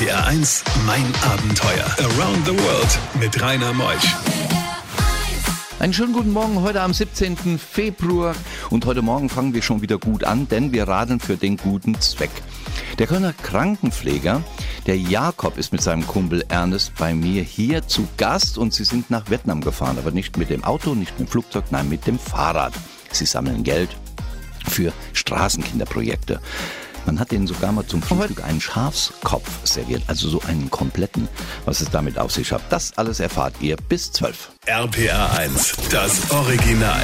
RPR 1, mein Abenteuer. Around the World mit Rainer Meusch. Einen schönen guten Morgen heute am 17. Februar und heute Morgen fangen wir schon wieder gut an, denn wir radeln für den guten Zweck. Der Kölner Krankenpfleger, der Jakob, ist mit seinem Kumpel Ernest bei mir hier zu Gast und sie sind nach Vietnam gefahren, aber nicht mit dem Auto, nicht mit dem Flugzeug, nein, mit dem Fahrrad. Sie sammeln Geld für Straßenkinderprojekte. Man hat denen sogar mal zum Frühstück einen Schafskopf serviert, also so einen kompletten. Was es damit auf sich hat, das alles erfahrt ihr bis 12. RPR 1, das Original.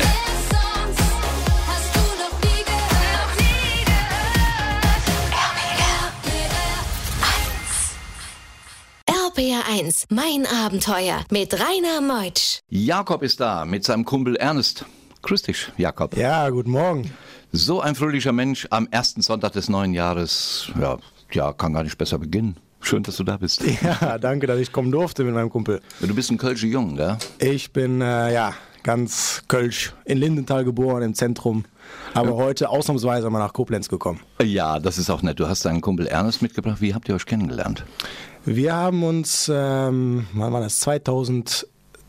RPR 1, mein Abenteuer mit Rainer Meutsch. Jakob ist da mit seinem Kumpel Ernest. Grüß dich, Jakob. Ja, guten Morgen. So ein fröhlicher Mensch am ersten Sonntag des neuen Jahres. Ja, ja, kann gar nicht besser beginnen. Schön, dass du da bist. Ja, danke, dass ich kommen durfte mit meinem Kumpel. Du bist ein Kölsche Jung, gell? Ich bin äh, ja ganz Kölsch in Lindenthal geboren, im Zentrum, aber heute ausnahmsweise mal nach Koblenz gekommen. Ja, das ist auch nett. Du hast deinen Kumpel Ernest mitgebracht. Wie habt ihr euch kennengelernt? Wir haben uns, ähm, wann war das,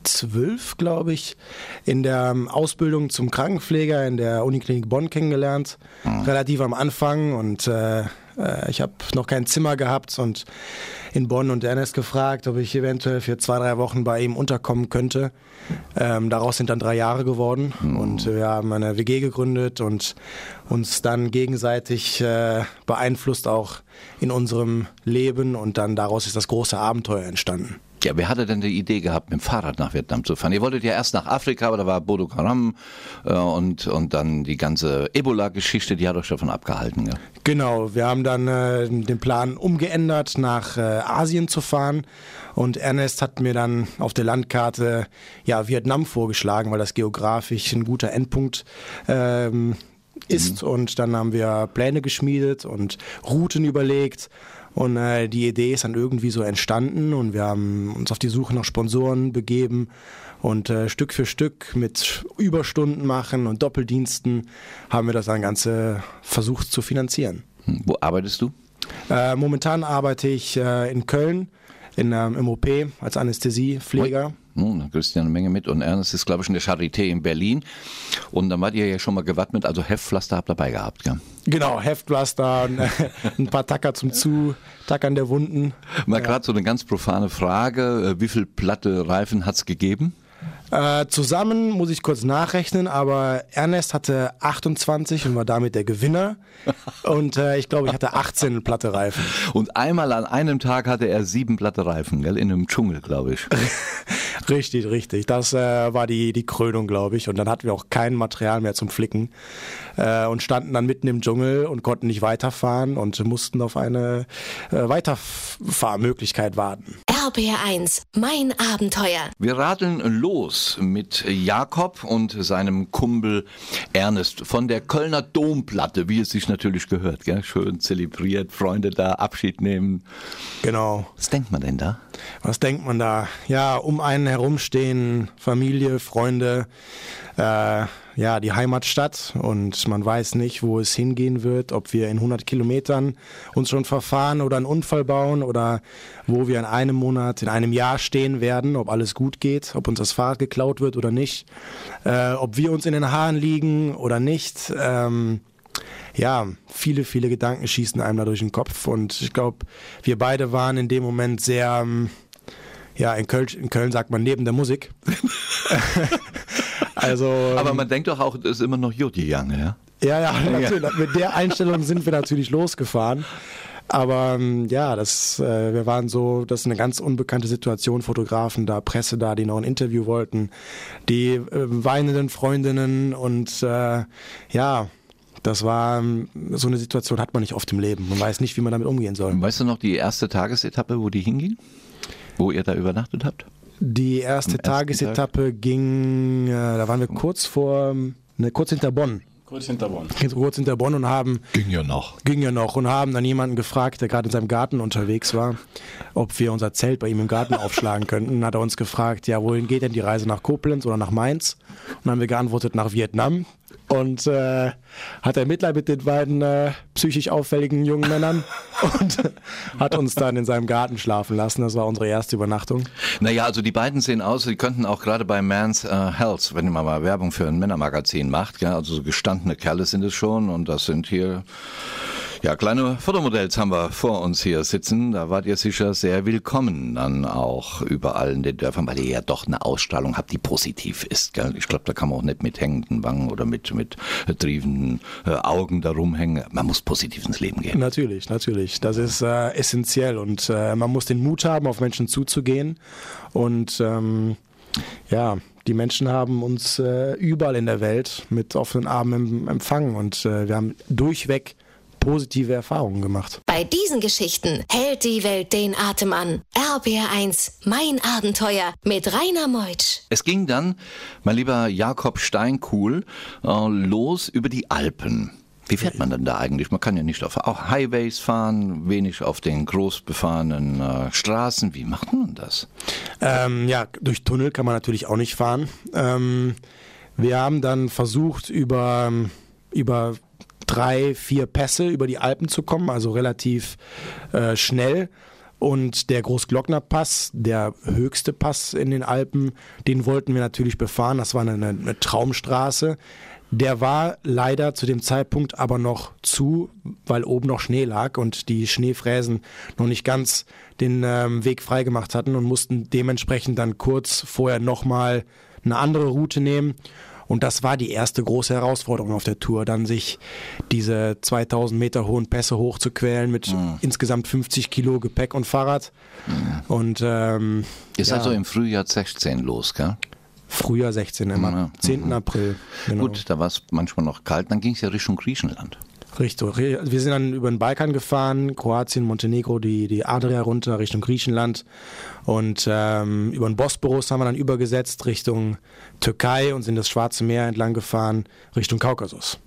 2012, glaube ich, in der ähm, Ausbildung zum Krankenpfleger in der Uniklinik Bonn kennengelernt. Relativ am Anfang und äh, äh, ich habe noch kein Zimmer gehabt und in Bonn und Ernest gefragt, ob ich eventuell für zwei, drei Wochen bei ihm unterkommen könnte. Ähm, daraus sind dann drei Jahre geworden und wir haben eine WG gegründet und uns dann gegenseitig äh, beeinflusst auch in unserem Leben und dann daraus ist das große Abenteuer entstanden. Ja, wer hatte denn die Idee gehabt, mit dem Fahrrad nach Vietnam zu fahren? Ihr wolltet ja erst nach Afrika, aber da war Bodo Haram äh, und, und dann die ganze Ebola-Geschichte, die hat euch davon abgehalten. Ja? Genau, wir haben dann äh, den Plan umgeändert, nach äh, Asien zu fahren. Und Ernest hat mir dann auf der Landkarte ja, Vietnam vorgeschlagen, weil das geografisch ein guter Endpunkt ähm, ist. Und dann haben wir Pläne geschmiedet und Routen überlegt. Und äh, die Idee ist dann irgendwie so entstanden und wir haben uns auf die Suche nach Sponsoren begeben und äh, Stück für Stück mit Überstunden machen und Doppeldiensten haben wir das dann Ganze versucht zu finanzieren. Hm, Wo arbeitest du? Äh, momentan arbeite ich äh, in Köln in, ähm, im OP als Anästhesiepfleger. Nun, da kriegst du ja eine Menge mit. Und Ernest ist, glaube ich, in der Charité in Berlin. Und dann wart ihr ja schon mal gewappnet, also Heftpflaster habt ihr dabei gehabt, gell? Genau, Heftpflaster, ein paar Tacker zum Zutackern der Wunden. Mal gerade so eine ganz profane Frage. Äh, Wie viel platte Reifen hat's gegeben? Äh, zusammen muss ich kurz nachrechnen, aber Ernest hatte 28 und war damit der Gewinner. Und äh, ich glaube, ich hatte 18 platte Reifen. Und einmal an einem Tag hatte er sieben platte Reifen, gell? In einem Dschungel, glaube ich. Richtig, richtig. Das äh, war die, die Krönung, glaube ich. Und dann hatten wir auch kein Material mehr zum Flicken äh, und standen dann mitten im Dschungel und konnten nicht weiterfahren und mussten auf eine äh, Weiterfahrmöglichkeit warten. RPR 1, mein Abenteuer. Wir radeln los mit Jakob und seinem Kumpel Ernest von der Kölner Domplatte, wie es sich natürlich gehört. Gell? Schön zelebriert, Freunde da, Abschied nehmen. Genau. Was denkt man denn da? Was denkt man da? Ja, um einen herumstehen Familie, Freunde, äh, ja, die Heimatstadt und man weiß nicht, wo es hingehen wird, ob wir in 100 Kilometern uns schon verfahren oder einen Unfall bauen oder wo wir in einem Monat, in einem Jahr stehen werden, ob alles gut geht, ob uns das Fahrrad geklaut wird oder nicht, äh, ob wir uns in den Haaren liegen oder nicht. Ähm, ja, viele, viele Gedanken schießen einem da durch den Kopf und ich glaube, wir beide waren in dem Moment sehr, ähm, ja, in Köln, in Köln sagt man neben der Musik. also, Aber man denkt doch auch, es ist immer noch Jodi Jange, ja? ja, ja, natürlich. Mit der Einstellung sind wir natürlich losgefahren. Aber ähm, ja, das, äh, wir waren so, das ist eine ganz unbekannte Situation, Fotografen da, Presse da, die noch ein Interview wollten, die äh, weinenden Freundinnen und äh, ja, das war ähm, so eine Situation hat man nicht oft im Leben. Man weiß nicht, wie man damit umgehen soll. Weißt du noch die erste Tagesetappe, wo die hinging? Wo ihr da übernachtet habt? Die erste Tagesetappe ging, äh, da waren wir kurz vor, ne, kurz hinter Bonn. Kurz hinter Bonn. Kurz hinter Bonn und haben Ging ja noch. ging ja noch und haben dann jemanden gefragt, der gerade in seinem Garten unterwegs war, ob wir unser Zelt bei ihm im Garten aufschlagen könnten. Dann hat er uns gefragt, ja, wohin geht denn die Reise nach Koblenz oder nach Mainz? Und dann haben wir geantwortet, nach Vietnam. Und äh, hat er Mitleid mit den beiden äh, psychisch auffälligen jungen Männern und hat uns dann in seinem Garten schlafen lassen. Das war unsere erste Übernachtung. Naja, also die beiden sehen aus, die könnten auch gerade bei Man's äh, Health, wenn man mal Werbung für ein Männermagazin macht, ja, also so gestandene Kerle sind es schon und das sind hier ja, kleine Fotomodells haben wir vor uns hier sitzen. Da wart ihr sicher sehr willkommen dann auch überall in den Dörfern, weil ihr ja doch eine Ausstrahlung habt, die positiv ist. Gell? Ich glaube, da kann man auch nicht mit hängenden Wangen oder mit, mit triefenden äh, Augen da rumhängen. Man muss positiv ins Leben gehen. Natürlich, natürlich. Das ist äh, essentiell und äh, man muss den Mut haben, auf Menschen zuzugehen und ähm, ja, die Menschen haben uns äh, überall in der Welt mit offenen Armen empfangen und äh, wir haben durchweg positive Erfahrungen gemacht. Bei diesen Geschichten hält die Welt den Atem an. RBR1, mein Abenteuer mit Rainer Meutsch. Es ging dann, mein lieber Jakob Steinkuhl, äh, los über die Alpen. Wie fährt man denn da eigentlich? Man kann ja nicht auf auch Highways fahren, wenig auf den groß befahrenen äh, Straßen. Wie macht man das? Ähm, ja, durch Tunnel kann man natürlich auch nicht fahren. Ähm, wir haben dann versucht, über, über drei, vier Pässe über die Alpen zu kommen, also relativ äh, schnell. Und der Großglocknerpass, der höchste Pass in den Alpen, den wollten wir natürlich befahren. Das war eine, eine Traumstraße. Der war leider zu dem Zeitpunkt aber noch zu, weil oben noch Schnee lag und die Schneefräsen noch nicht ganz den ähm, Weg freigemacht hatten und mussten dementsprechend dann kurz vorher nochmal eine andere Route nehmen. Und das war die erste große Herausforderung auf der Tour, dann sich diese 2000 Meter hohen Pässe hochzuquälen mit mhm. insgesamt 50 Kilo Gepäck und Fahrrad. Mhm. Und ähm, ist ja. also im Frühjahr 16 los, gell? Frühjahr 16 immer, ja. 10. Mhm. April. Genau. Gut, da war es manchmal noch kalt, dann ging es ja Richtung Griechenland. Richtig. Wir sind dann über den Balkan gefahren, Kroatien, Montenegro, die, die Adria runter Richtung Griechenland. Und ähm, über den Bosporus haben wir dann übergesetzt Richtung Türkei und sind das Schwarze Meer entlang gefahren Richtung Kaukasus.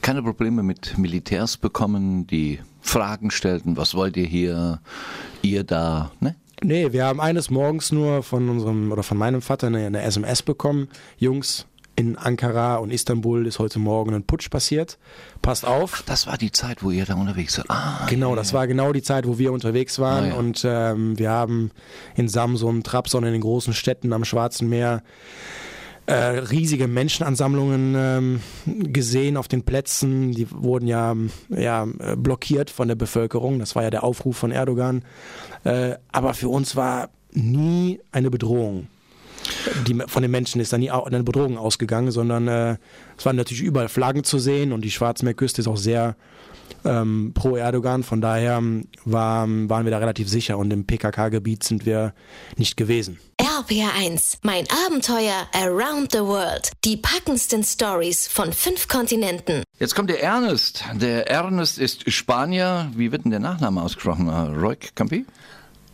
Keine Probleme mit Militärs bekommen, die Fragen stellten, was wollt ihr hier, ihr da, ne? Nee, wir haben eines Morgens nur von unserem oder von meinem Vater eine, eine SMS bekommen. Jungs, in Ankara und Istanbul ist heute Morgen ein Putsch passiert. Passt auf. Ach, das war die Zeit, wo ihr da unterwegs wart. Ah, genau, yeah. das war genau die Zeit, wo wir unterwegs waren. Ah, ja. Und ähm, wir haben in Samsun, Trabzon, in den großen Städten am Schwarzen Meer äh, riesige Menschenansammlungen ähm, gesehen auf den Plätzen. Die wurden ja, ja blockiert von der Bevölkerung. Das war ja der Aufruf von Erdogan. Äh, aber für uns war nie eine Bedrohung die von den Menschen ist dann nie eine Bedrohung ausgegangen, sondern äh, es waren natürlich überall Flaggen zu sehen und die Schwarzmeerküste ist auch sehr ähm, pro Erdogan. Von daher ähm, war, waren wir da relativ sicher und im PKK-Gebiet sind wir nicht gewesen. RPR1, mein Abenteuer Around the World. Die packendsten Stories von fünf Kontinenten. Jetzt kommt der Ernest. Der Ernest ist Spanier. Wie wird denn der Nachname ausgesprochen? Roig Campi?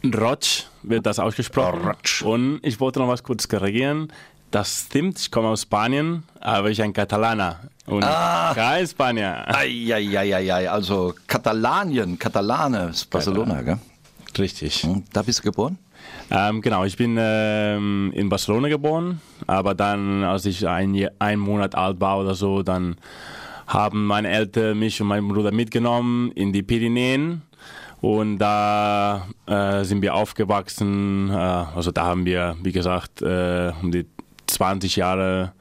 Rotsch wird das ausgesprochen. Rotsch. Und ich wollte noch was kurz korrigieren. Das stimmt, ich komme aus Spanien, aber ich bin ein Katalaner und ah. kein Spanier. Eieieiei, also Katalanien, Katalane ist Barcelona, gell? Richtig. Hm, da bist du geboren? Ähm, genau, ich bin ähm, in Barcelona geboren, aber dann, als ich ein, ein Monat alt war oder so, dann haben meine Eltern mich und meinen Bruder mitgenommen in die Pyrenäen und da äh, sind wir aufgewachsen. Äh, also da haben wir, wie gesagt, äh, um die 20 Jahre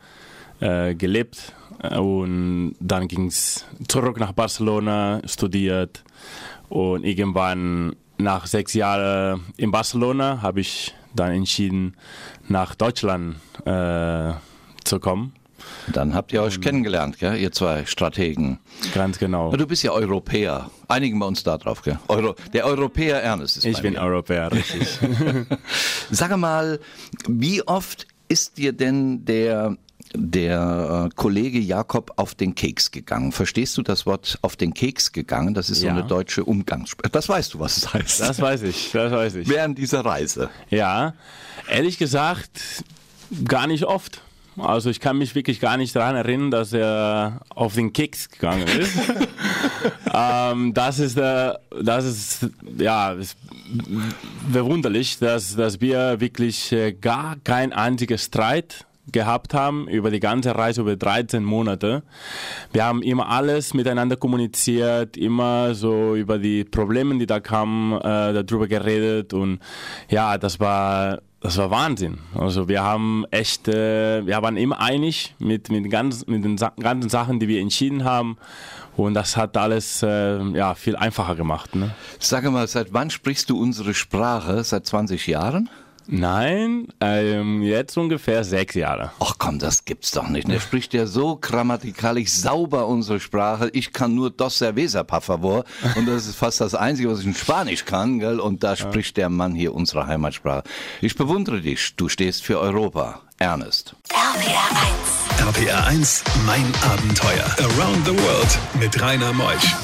äh, gelebt. Und dann ging es zurück nach Barcelona, studiert. Und irgendwann nach sechs Jahren in Barcelona habe ich dann entschieden, nach Deutschland äh, zu kommen. Dann habt ihr euch kennengelernt, gell? ihr zwei Strategen. Ganz genau. Du bist ja Europäer. Einigen wir uns da drauf. Gell? Euro, der Europäer Ernest ist Ich bin mir. Europäer, richtig. Sag mal, wie oft ist dir denn der der äh, Kollege Jakob auf den Keks gegangen. Verstehst du das Wort auf den Keks gegangen? Das ist so ja. eine deutsche Umgangssprache. Das weißt du, was es heißt. Das weiß ich, das weiß ich. Während dieser Reise. Ja, ehrlich gesagt, gar nicht oft. Also ich kann mich wirklich gar nicht daran erinnern, dass er auf den Keks gegangen ist. ähm, das ist, äh, das ist ja ist verwunderlich, dass, dass wir wirklich äh, gar kein einziger Streit gehabt haben über die ganze Reise über 13 Monate. Wir haben immer alles miteinander kommuniziert, immer so über die Probleme, die da kamen, äh, darüber geredet und ja, das war das war Wahnsinn. Also wir haben echt, äh, wir waren immer einig mit, mit, ganz, mit den ganzen Sachen, die wir entschieden haben. Und das hat alles äh, ja, viel einfacher gemacht. Ne? Sag mal, seit wann sprichst du unsere Sprache? Seit 20 Jahren? Nein, ähm, jetzt ungefähr sechs Jahre. Ach komm, das gibt's doch nicht. Er spricht ja so grammatikalisch sauber unsere Sprache. Ich kann nur dos cerveza, por favor. Und das ist fast das Einzige, was ich in Spanisch kann. Gell? Und da spricht der Mann hier unsere Heimatsprache. Ich bewundere dich. Du stehst für Europa. Ernest. RPR 1. RPR 1, mein Abenteuer. Around the World mit Rainer Meusch.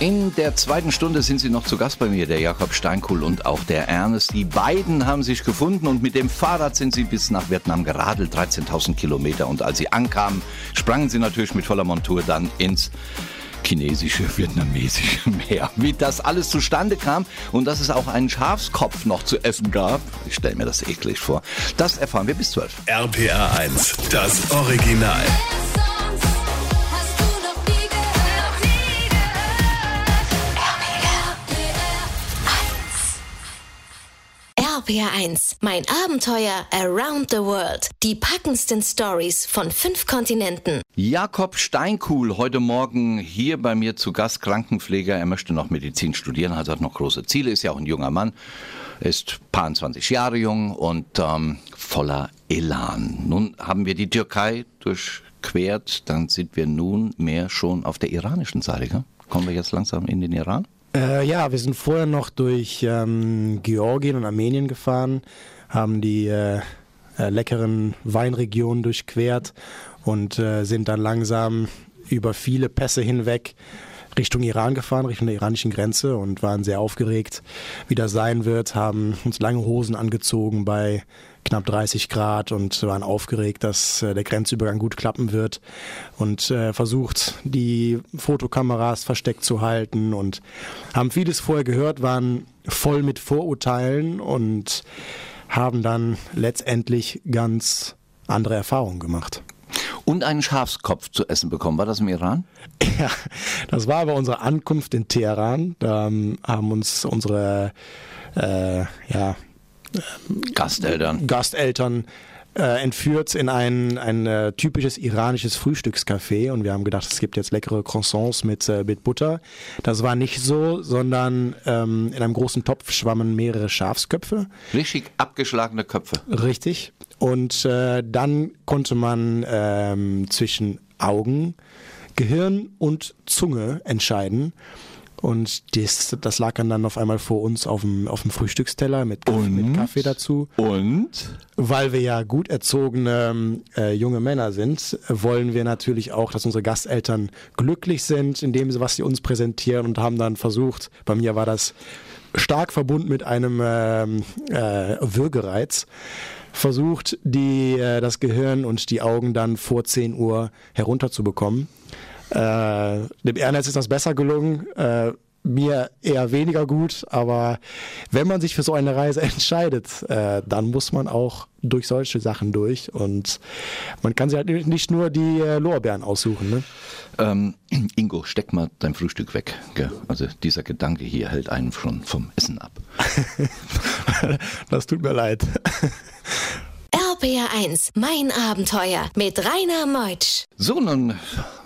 In der zweiten Stunde sind Sie noch zu Gast bei mir, der Jakob Steinkuhl und auch der Ernest. Die beiden haben sich gefunden und mit dem Fahrrad sind sie bis nach Vietnam geradelt, 13.000 Kilometer. Und als sie ankamen, sprangen sie natürlich mit voller Montur dann ins chinesische, vietnamesische Meer. Wie das alles zustande kam und dass es auch einen Schafskopf noch zu essen gab, ich stelle mir das eklig vor, das erfahren wir bis 12. RPR 1, das Original. RPR 1. Mein Abenteuer Around the World. Die packendsten Stories von fünf Kontinenten. Jakob Steinkuhl heute Morgen hier bei mir zu Gast, Krankenpfleger. Er möchte noch Medizin studieren, also hat noch große Ziele, ist ja auch ein junger Mann, ist paar 20 Jahre jung und ähm, voller Elan. Nun haben wir die Türkei durchquert, dann sind wir nun mehr schon auf der iranischen Seite. Gell? Kommen wir jetzt langsam in den Iran? Äh, ja, wir sind vorher noch durch ähm, Georgien und Armenien gefahren, haben die äh, äh, leckeren Weinregionen durchquert und äh, sind dann langsam über viele Pässe hinweg Richtung Iran gefahren, Richtung der iranischen Grenze und waren sehr aufgeregt, wie das sein wird, haben uns lange Hosen angezogen bei knapp 30 Grad und waren aufgeregt, dass äh, der Grenzübergang gut klappen wird und äh, versucht, die Fotokameras versteckt zu halten und haben vieles vorher gehört, waren voll mit Vorurteilen und haben dann letztendlich ganz andere Erfahrungen gemacht. Und einen Schafskopf zu essen bekommen. War das im Iran? Ja, das war bei unserer Ankunft in Teheran. Da ähm, haben uns unsere äh, ja, Gasteltern. Gasteltern äh, entführt in ein, ein äh, typisches iranisches Frühstückscafé und wir haben gedacht, es gibt jetzt leckere Croissants mit, äh, mit Butter. Das war nicht so, sondern ähm, in einem großen Topf schwammen mehrere Schafsköpfe. Richtig abgeschlagene Köpfe. Richtig. Und äh, dann konnte man ähm, zwischen Augen, Gehirn und Zunge entscheiden. Und das, das lag dann, dann auf einmal vor uns auf dem, auf dem Frühstücksteller mit, Und? mit Kaffee dazu. Und? Weil wir ja gut erzogene äh, junge Männer sind, wollen wir natürlich auch, dass unsere Gasteltern glücklich sind in dem, was sie uns präsentieren und haben dann versucht, bei mir war das stark verbunden mit einem ähm, äh, Würgereiz, versucht, die, äh, das Gehirn und die Augen dann vor 10 Uhr herunterzubekommen. Äh, dem Ernest ist das besser gelungen. Äh, mir eher weniger gut, aber wenn man sich für so eine Reise entscheidet, äh, dann muss man auch durch solche Sachen durch und man kann sich halt nicht nur die äh, Lorbeeren aussuchen. Ne? Ähm, Ingo, steck mal dein Frühstück weg. Gell? Also dieser Gedanke hier hält einen schon vom Essen ab. das tut mir leid. RPR 1. Mein Abenteuer mit Rainer Meutsch. So, nun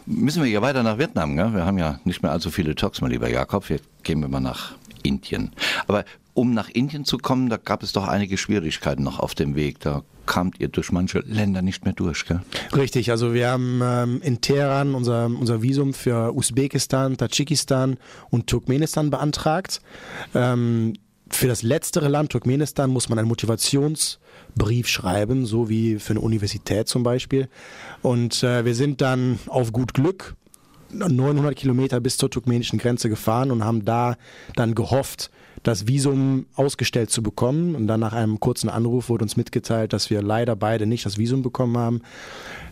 müssen wir ja weiter nach Vietnam. Gell? Wir haben ja nicht mehr allzu viele Talks, mein lieber Jakob. Jetzt gehen wir mal nach Indien. Aber um nach Indien zu kommen, da gab es doch einige Schwierigkeiten noch auf dem Weg. Da kamt ihr durch manche Länder nicht mehr durch, gell? Richtig, also wir haben ähm, in Teheran unser, unser Visum für Usbekistan, Tadschikistan und Turkmenistan beantragt. Ähm, für das letztere Land, Turkmenistan, muss man einen Motivationsbrief schreiben, so wie für eine Universität zum Beispiel. Und äh, wir sind dann auf gut Glück 900 Kilometer bis zur turkmenischen Grenze gefahren und haben da dann gehofft, das Visum ausgestellt zu bekommen. Und dann nach einem kurzen Anruf wurde uns mitgeteilt, dass wir leider beide nicht das Visum bekommen haben.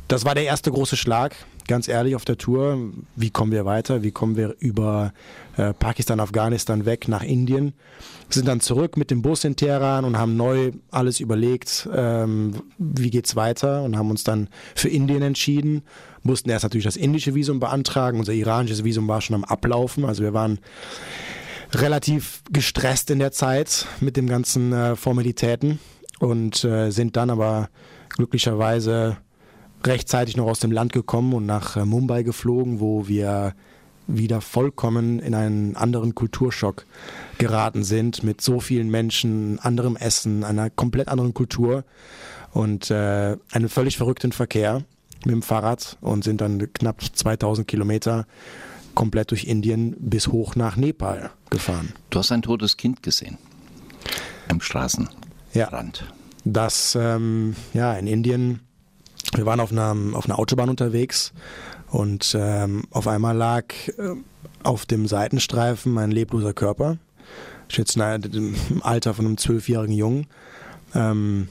Das war der erste große Schlag. Ganz ehrlich, auf der Tour, wie kommen wir weiter? Wie kommen wir über äh, Pakistan, Afghanistan weg nach Indien? Sind dann zurück mit dem Bus in Teheran und haben neu alles überlegt, ähm, wie geht's weiter und haben uns dann für Indien entschieden. Mussten erst natürlich das indische Visum beantragen. Unser iranisches Visum war schon am Ablaufen. Also wir waren relativ gestresst in der Zeit mit den ganzen äh, Formalitäten und äh, sind dann aber glücklicherweise rechtzeitig noch aus dem Land gekommen und nach äh, Mumbai geflogen, wo wir wieder vollkommen in einen anderen Kulturschock geraten sind mit so vielen Menschen, anderem Essen, einer komplett anderen Kultur und äh, einem völlig verrückten Verkehr mit dem Fahrrad und sind dann knapp 2000 Kilometer komplett durch Indien bis hoch nach Nepal gefahren. Du hast ein totes Kind gesehen am Straßenrand. Ja, das ähm, ja in Indien wir waren auf einer, auf einer Autobahn unterwegs und ähm, auf einmal lag äh, auf dem Seitenstreifen ein lebloser Körper. Ich schätze im Alter von einem zwölfjährigen Jungen. Ähm,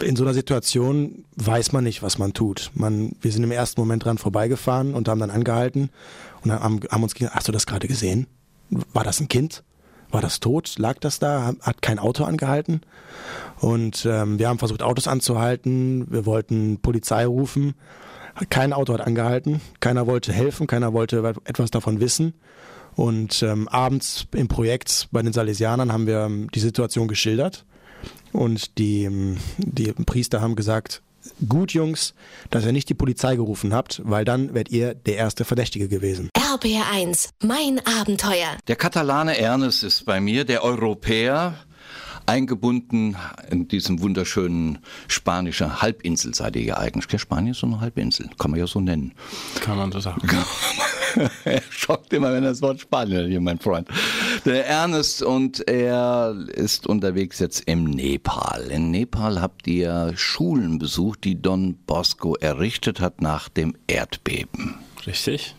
in so einer Situation weiß man nicht, was man tut. Man, wir sind im ersten Moment dran vorbeigefahren und haben dann angehalten und haben, haben uns gesagt, hast du das gerade gesehen? War das ein Kind? War das tot? Lag das da? Hat kein Auto angehalten? Und ähm, wir haben versucht, Autos anzuhalten. Wir wollten Polizei rufen. Kein Auto hat angehalten. Keiner wollte helfen. Keiner wollte etwas davon wissen. Und ähm, abends im Projekt bei den Salesianern haben wir ähm, die Situation geschildert. Und die, ähm, die Priester haben gesagt, gut Jungs, dass ihr nicht die Polizei gerufen habt, weil dann wärt ihr der erste Verdächtige gewesen. RBR1, mein Abenteuer. Der Katalane Ernest ist bei mir, der Europäer eingebunden in diesem wunderschönen spanischen Halbinsel seid ihr ja eigentlich. Spanien ist so eine Halbinsel, kann man ja so nennen. Kann man so sagen. er schockt immer, wenn er das Wort Spanien hier, mein Freund. Der Ernest und er ist unterwegs jetzt im Nepal. In Nepal habt ihr Schulen besucht, die Don Bosco errichtet hat nach dem Erdbeben. Richtig.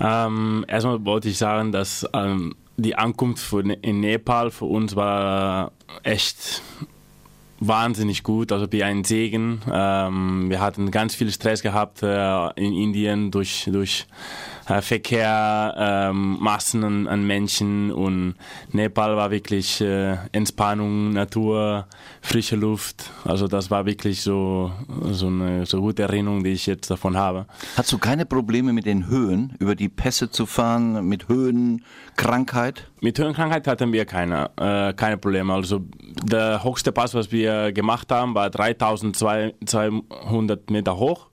Ähm, erstmal wollte ich sagen, dass ähm, die Ankunft von, in Nepal für uns war echt wahnsinnig gut, also wie ein Segen. Ähm, wir hatten ganz viel Stress gehabt äh, in Indien durch, durch äh, Verkehr, ähm, Massen an, an, Menschen und Nepal war wirklich äh, Entspannung, Natur, frische Luft. Also das war wirklich so, so eine so gute Erinnerung, die ich jetzt davon habe. Hast du keine Probleme mit den Höhen, über die Pässe zu fahren, mit Höhenkrankheit? Mit Höhenkrankheit hatten wir keine, äh, keine Probleme. Also der höchste Pass, was wir gemacht haben, war 3200 Meter hoch.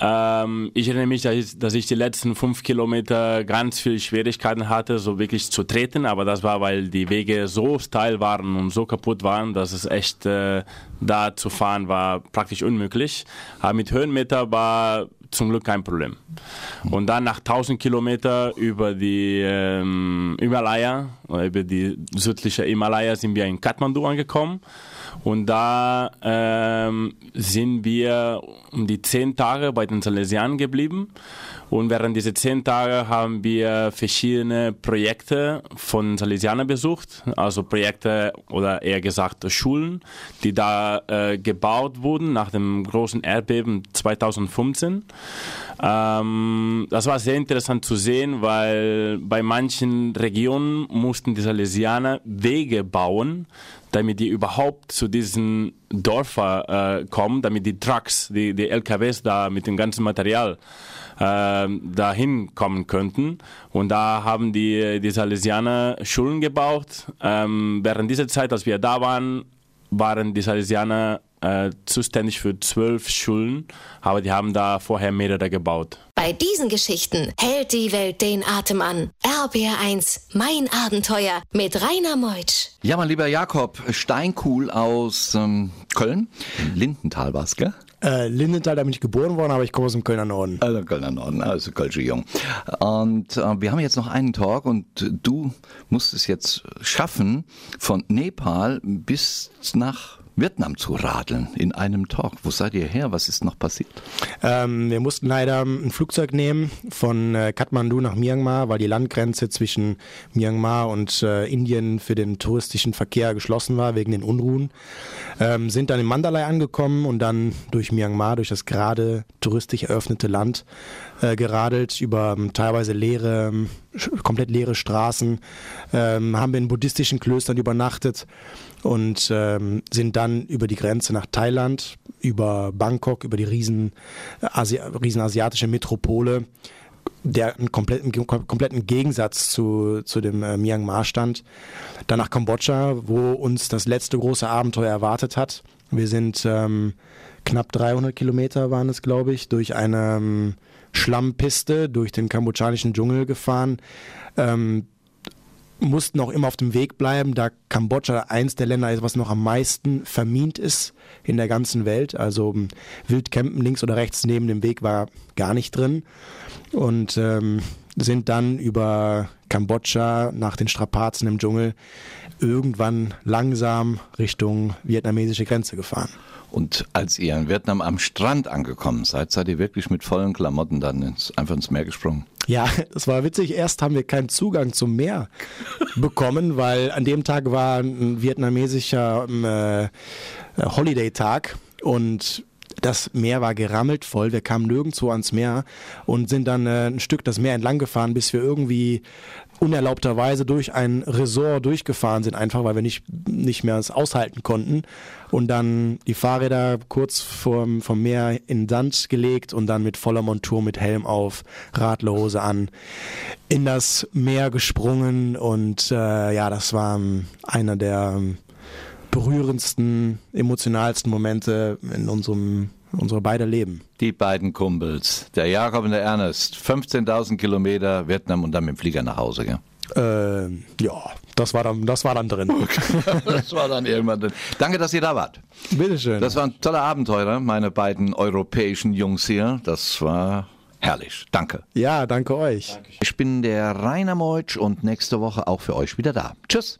Ähm, ich erinnere mich, dass ich, dass ich, die letzten fünf Kilometer ganz viel Schwierigkeiten hatte, so wirklich zu treten, aber das war, weil die Wege so steil waren und so kaputt waren, dass es echt äh, da zu fahren war praktisch unmöglich. Aber mit Höhenmeter war zum Glück kein Problem. Und dann nach 1000 Kilometer über die ähm, Himalaya, über die südliche Himalaya sind wir in Kathmandu angekommen. Und da ähm, sind wir um die zehn Tage bei den Salesianern geblieben. Und während dieser zehn Tage haben wir verschiedene Projekte von Salesianern besucht, also Projekte oder eher gesagt Schulen, die da äh, gebaut wurden nach dem großen Erdbeben 2015. Ähm, das war sehr interessant zu sehen, weil bei manchen Regionen mussten die Salesianer Wege bauen, damit die überhaupt zu diesen Dörfern äh, kommen, damit die Trucks, die, die LKWs da mit dem ganzen Material äh, dahin kommen könnten. Und da haben die, die Salesianer Schulen gebaut. Ähm, während dieser Zeit, als wir da waren, waren die Salesianer äh, zuständig für zwölf Schulen, aber die haben da vorher mehrere gebaut. Bei diesen Geschichten hält die Welt den Atem an. RBR1, mein Abenteuer mit Rainer Meutsch. Ja, mein lieber Jakob, Steinkuhl aus ähm, Köln, Lindenthal war's, gell? Äh, Lindenthal, da bin ich geboren worden, aber ich komme aus dem Kölner Norden. Also Kölner Norden, also Kölsche Jung. Und äh, wir haben jetzt noch einen Talk und du musst es jetzt schaffen, von Nepal bis nach Vietnam zu radeln in einem Talk. Wo seid ihr her? Was ist noch passiert? Ähm, wir mussten leider ein Flugzeug nehmen von äh, Kathmandu nach Myanmar, weil die Landgrenze zwischen Myanmar und äh, Indien für den touristischen Verkehr geschlossen war wegen den Unruhen. Ähm, sind dann in Mandalay angekommen und dann durch Myanmar, durch das gerade touristisch eröffnete Land äh, geradelt über ähm, teilweise leere, ähm, komplett leere Straßen, ähm, haben wir in buddhistischen Klöstern übernachtet und ähm, sind dann über die Grenze nach Thailand, über Bangkok, über die riesen, Asi riesen asiatische Metropole, der einen kompletten, kompletten Gegensatz zu, zu dem äh, Myanmar stand. Dann nach Kambodscha, wo uns das letzte große Abenteuer erwartet hat. Wir sind ähm, knapp 300 Kilometer waren es, glaube ich, durch eine ähm, Schlammpiste durch den kambodschanischen Dschungel gefahren. Ähm, mussten auch immer auf dem Weg bleiben, da Kambodscha eins der Länder ist, was noch am meisten vermint ist in der ganzen Welt. Also ähm, Wildcampen links oder rechts neben dem Weg war gar nicht drin. Und ähm, sind dann über Kambodscha nach den Strapazen im Dschungel irgendwann langsam Richtung vietnamesische Grenze gefahren. Und als ihr in Vietnam am Strand angekommen seid, seid ihr wirklich mit vollen Klamotten dann ins, einfach ins Meer gesprungen? Ja, das war witzig. Erst haben wir keinen Zugang zum Meer bekommen, weil an dem Tag war ein vietnamesischer ähm, äh, Holiday-Tag und das Meer war gerammelt voll. Wir kamen nirgendwo ans Meer und sind dann äh, ein Stück das Meer entlang gefahren, bis wir irgendwie unerlaubterweise durch ein Resort durchgefahren sind, einfach weil wir nicht, nicht mehr es aushalten konnten. Und dann die Fahrräder kurz vom, vom Meer in Sand gelegt und dann mit voller Montur, mit Helm auf, Radlerhose an, in das Meer gesprungen. Und äh, ja, das war einer der berührendsten, emotionalsten Momente in unserem unsere beide Leben. Die beiden Kumpels, der Jakob und der Ernest, 15.000 Kilometer Vietnam und dann mit dem Flieger nach Hause, gell? Äh, ja, das war dann, das war dann drin. das war dann irgendwann drin. Danke, dass ihr da wart. Bitteschön. Das waren tolle Abenteurer, meine beiden europäischen Jungs hier. Das war herrlich. Danke. Ja, danke euch. Ich bin der Rainer Meutsch und nächste Woche auch für euch wieder da. Tschüss.